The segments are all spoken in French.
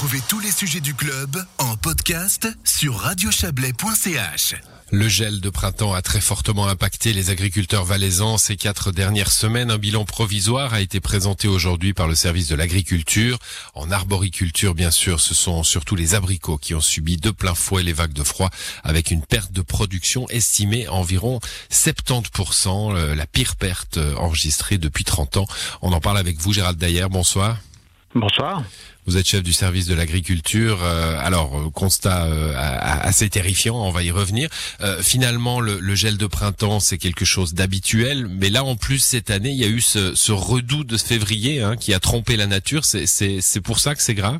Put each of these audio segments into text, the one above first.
Retrouvez tous les sujets du club en podcast sur radiochablais.ch. Le gel de printemps a très fortement impacté les agriculteurs valaisans ces quatre dernières semaines. Un bilan provisoire a été présenté aujourd'hui par le service de l'agriculture. En arboriculture, bien sûr, ce sont surtout les abricots qui ont subi de plein fouet les vagues de froid avec une perte de production estimée à environ 70%, euh, la pire perte enregistrée depuis 30 ans. On en parle avec vous, Gérald Dayer. Bonsoir. Bonsoir. Vous êtes chef du service de l'agriculture. Euh, alors, euh, constat euh, assez terrifiant, on va y revenir. finalement, le, gel de printemps, c'est quelque chose d'habituel. Mais là, en plus, cette année, il y a eu ce, ce redout de février hein, qui a trompé la nature. C'est pour ça que c'est grave?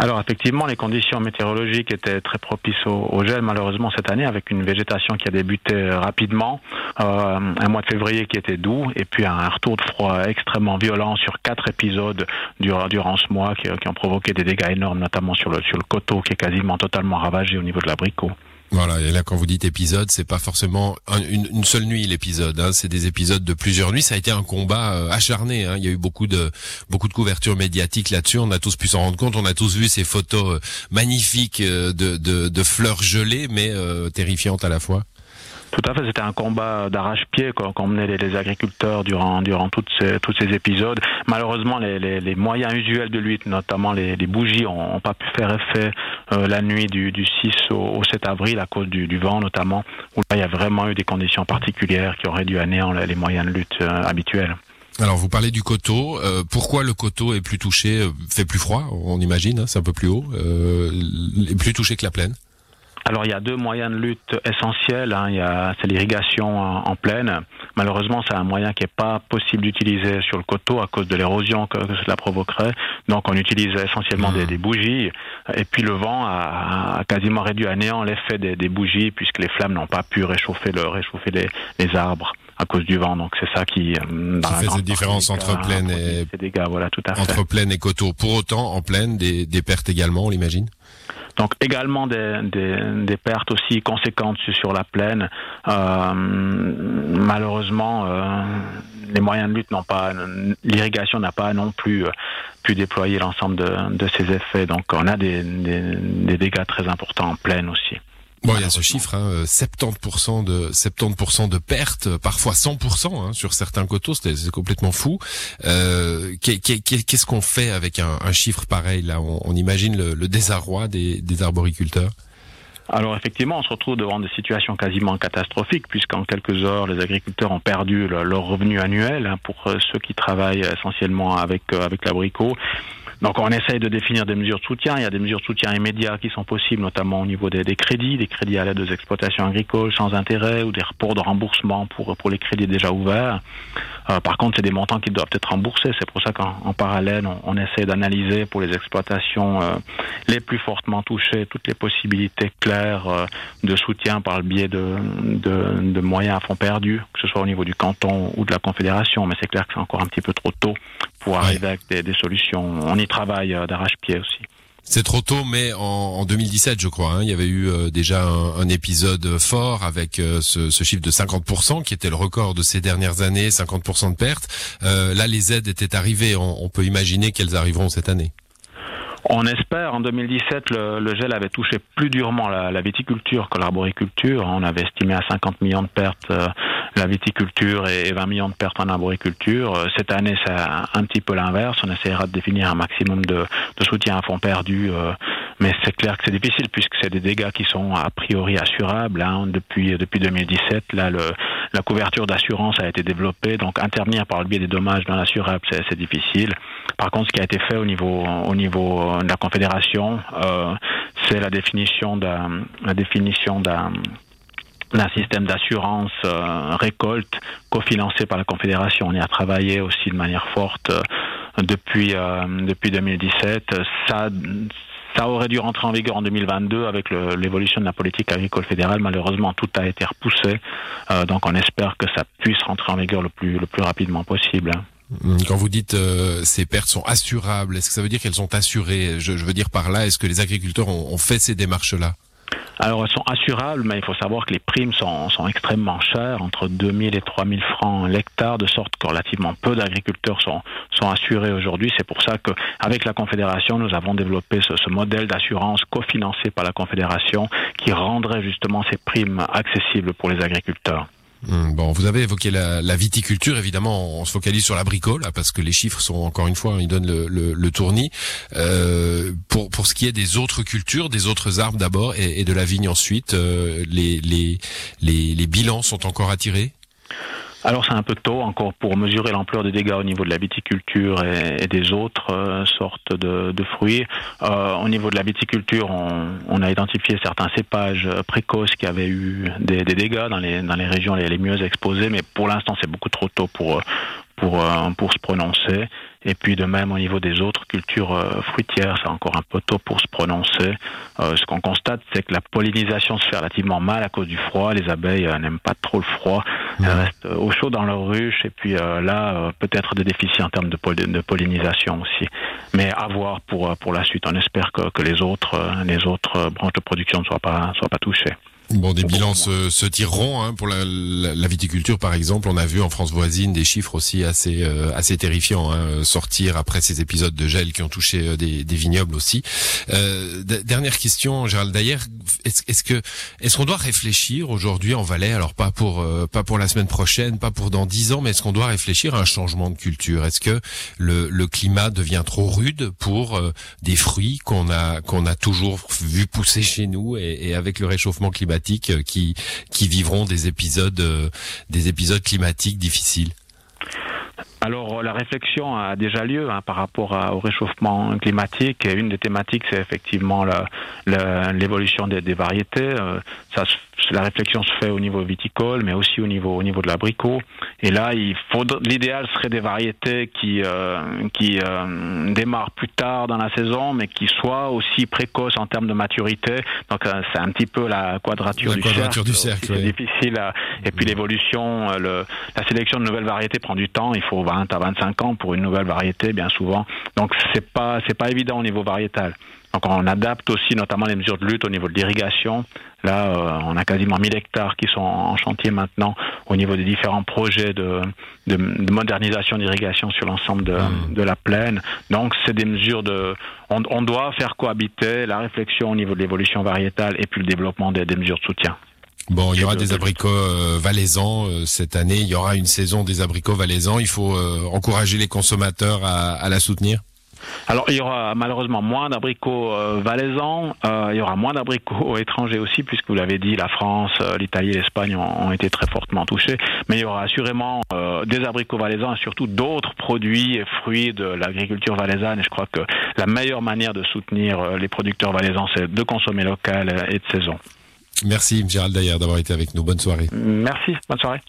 Alors effectivement, les conditions météorologiques étaient très propices au, gel, malheureusement cette année, avec une végétation qui a débuté rapidement, euh, un mois de février qui était doux, et puis un retour de froid extrêmement violent sur quatre épisodes durant, ce mois qui, qui, ont provoqué des dégâts énormes, notamment sur le, sur le coteau qui est quasiment totalement ravagé au niveau de l'abricot. Voilà, et là quand vous dites épisode, c'est pas forcément une, seule nuit l'épisode, hein, c'est des épisodes de plusieurs nuits. Ça a été un combat euh, acharné. Hein. Il y a eu beaucoup de beaucoup de couverture médiatique là-dessus. On a tous pu s'en rendre compte. On a tous vu ces photos euh, magnifiques euh, de, de, de, fleurs gelées, mais terrifiantes à la fois. Tout à fait, c'était un combat d'arrache-pied qu'ont mené les, agriculteurs durant, durant toutes ces, tous ces épisodes. Malheureusement, les, les, les moyens usuels de lutte, notamment les, bougies, n'ont pas pu faire effet euh, la nuit du, du 6 au, 7 avril à cause du, du, vent notamment, où là, il y a vraiment eu des conditions particulières qui auraient dû anéant les moyens de lutte euh, habituels. Alors vous parlez du coteau. Euh, pourquoi le coteau est plus touché, fait plus froid, on imagine, hein, c'est un peu plus haut, est plus touché que la plaine? Alors il y a deux moyens de lutte essentiels. Hein. Il y a c'est l'irrigation en, plaine. Malheureusement, c'est un moyen qui n'est pas possible d'utiliser sur le coteau à cause de l'érosion que, cela provoquerait. Donc on utilise essentiellement des, mmh. bougies. Et puis le vent a, quasiment réduit à néant l'effet des, bougies puisque les flammes n'ont pas pu réchauffer le réchauffer les, arbres à cause du vent. Donc c'est ça qui, euh, fait cette différence entre plaine et dégâts. Voilà, tout à fait. entre plaine et coteau. Pour autant, en plaine, des, des pertes également, on l'imagine? Donc également des, des, pertes aussi conséquentes sur la plaine. Euh, malheureusement, euh, les moyens de lutte n'ont pas, l'irrigation n'a pas non plus euh, pu déployer l'ensemble de, de effets. Donc on a des dégâts très importants en plaine aussi. Bon, il y a ce chiffre, hein, 70% de 70% de pertes, parfois 100% hein, sur certains coteaux, c'est complètement fou. Euh, Qu'est-ce qu'on fait avec un, un, chiffre pareil là? On, on imagine le, le désarroi des, des arboriculteurs? Alors effectivement, on se retrouve devant des situations quasiment catastrophiques, puisqu'en quelques heures, les agriculteurs ont perdu leur revenu annuel hein, pour euh, ceux qui travaillent essentiellement avec euh, avec l'abricot. Donc on essaye de définir des mesures de soutien. Il y a des mesures de soutien immédiats qui sont possibles, notamment au niveau des, crédits, des crédits à l'aide aux exploitations agricoles sans intérêt ou des reports de remboursement pour, pour les crédits déjà ouverts. Euh, par contre, c'est des montants qui doivent être remboursés. C'est pour ça qu'en parallèle, on, on essaie d'analyser pour les exploitations euh, les plus fortement touchées toutes les possibilités claires euh, de soutien par le biais de, de, de moyens à fond perdu, que ce soit au niveau du canton ou de la confédération. Mais c'est clair que c'est encore un petit peu trop tôt pour arriver avec des, des solutions. On y travaille euh, d'arrache-pied aussi. C'est trop tôt, mais en, 2017, je crois, hein, il y avait eu euh, déjà un, épisode fort avec euh, ce, ce, chiffre de 50%, qui était le record de ces dernières années, 50% de pertes. là, les aides étaient arrivées. On, on peut imaginer qu'elles arriveront cette année. On espère. En 2017, le, gel avait touché plus durement la, viticulture que l'arboriculture. On avait estimé à 50 millions de pertes euh, la viticulture et, 20 millions de pertes en arboriculture. Euh, cette année, c'est un, petit peu l'inverse. On essaiera de définir un maximum de, soutien à fond perdu. Euh, mais c'est clair que c'est difficile puisque c'est des dégâts qui sont a priori assurables. Hein. Depuis, depuis 2017, là, le, la couverture d'assurance a été développée. Donc intervenir par le biais des dommages dans l'assurable, c'est difficile. Par contre, ce qui a été fait au niveau, au niveau de la Confédération, euh, c'est la définition d'un, la définition d'un d'un système d'assurance euh, récolte cofinancé par la Confédération. On y a travaillé aussi de manière forte euh, depuis euh, depuis 2017. Ça ça aurait dû rentrer en vigueur en 2022 avec l'évolution de la politique agricole fédérale. Malheureusement, tout a été repoussé. Euh, donc, on espère que ça puisse rentrer en vigueur le plus, rapidement possible. Quand vous dites euh, ces pertes sont assurables, est-ce que ça veut dire qu'elles sont assurées? Je, veux dire par là, est-ce que les agriculteurs ont, ont fait ces démarches-là? Alors elles sont assurables, mais il faut savoir que les primes sont, extrêmement chères, entre 2000 et 3000 francs l'hectare, de sorte que relativement peu d'agriculteurs sont, assurés aujourd'hui. C'est pour ça qu'avec la Confédération, nous avons développé ce, ce modèle d'assurance cofinancé par la Confédération qui rendrait justement ces primes accessibles pour les agriculteurs. Hum, bon, vous avez évoqué la, la, viticulture. Évidemment, on se focalise sur l'abricot là, parce que les chiffres sont encore une fois, ils donnent le, le, le tournis. Euh, pour pour ce qui est des autres cultures, des autres arbres d'abord et, et, de la vigne ensuite, euh, les, les les les bilans sont encore attirés? Alors c'est un peu tôt encore pour mesurer l'ampleur des dégâts au niveau de la viticulture et, des autres euh, sortes de, fruits. Euh, au niveau de la viticulture, on, a identifié certains cépages précoces qui avaient eu des, dégâts dans les, régions les, mieux exposées, mais pour l'instant c'est beaucoup trop tôt pour, pour, euh, pour se prononcer. Et puis de même au niveau des autres cultures euh, fruitières, c'est encore un peu tôt pour se prononcer. Euh, ce qu'on constate, c'est que la pollinisation se fait relativement mal à cause du froid. Les abeilles euh, n'aiment pas trop le froid. Elles restent au chaud dans leur ruche. Et puis euh, là, euh, peut-être des déficits en termes de, de, pollinisation aussi. Mais à voir pour, pour la suite. On espère que, que les autres, les autres branches de production ne soient pas, soient pas touchées. Bon, des bilans se, se tireront hein, pour la, la, la, viticulture, par exemple. On a vu en France voisine des chiffres aussi assez euh, assez terrifiants hein, sortir après ces épisodes de gel qui ont touché euh, des, des, vignobles aussi. Euh, dernière question, Gérald D'ailleurs, est-ce est que est-ce qu'on doit réfléchir aujourd'hui en Valais, alors pas pour euh, pas pour la semaine prochaine, pas pour dans dix ans, mais est-ce qu'on doit réfléchir à un changement de culture? Est-ce que le, le, climat devient trop rude pour euh, des fruits qu'on a qu'on a toujours vu pousser chez nous et, et avec le réchauffement climatique qui qui vivront des épisodes des épisodes climatiques difficiles. Alors la réflexion a déjà lieu hein, par rapport au réchauffement climatique. Une des thématiques, c'est effectivement l'évolution des, variétés. Euh, la réflexion se fait au niveau viticole, mais aussi au niveau au niveau de l'abricot. Et là, il faut l'idéal serait des variétés qui euh, qui euh, démarrent plus tard dans la saison, mais qui soient aussi précoces en termes de maturité. Donc euh, c'est un petit peu la quadrature, la du, quadrature cercle. du cercle. C'est difficile. À, et puis l'évolution, le, la sélection de nouvelles variétés prend du temps. Il faut 20 à 25 ans pour une nouvelle variété, bien souvent. Donc c'est pas c'est pas évident au niveau variétal. Donc on adapte aussi notamment les mesures de lutte au niveau de l'irrigation. Là, euh, on a quasiment 1000 hectares qui sont en chantier maintenant au niveau des différents projets de, de, de modernisation d'irrigation sur l'ensemble de, mmh. de, la plaine. Donc c'est des mesures de... On, on, doit faire cohabiter la réflexion au niveau de l'évolution variétale et puis le développement des, des mesures de soutien. Bon, il y aura des abricots euh, valaisans euh, cette année. Il y aura une saison des abricots valaisans. Il faut euh, encourager les consommateurs à, à la soutenir. Alors, il y aura malheureusement moins d'abricots euh, valaisans, euh, il y aura moins d'abricots étrangers aussi, puisque vous l'avez dit, la France, euh, l'Italie et l'Espagne ont, ont, été très fortement touchés. Mais il y aura assurément euh, des abricots valaisans et surtout d'autres produits et fruits de l'agriculture valaisanne. Et je crois que la meilleure manière de soutenir les producteurs valaisans, c'est de consommer local et de saison. Merci Gérald Dayer d'avoir été avec nous. Bonne soirée. Merci, bonne soirée.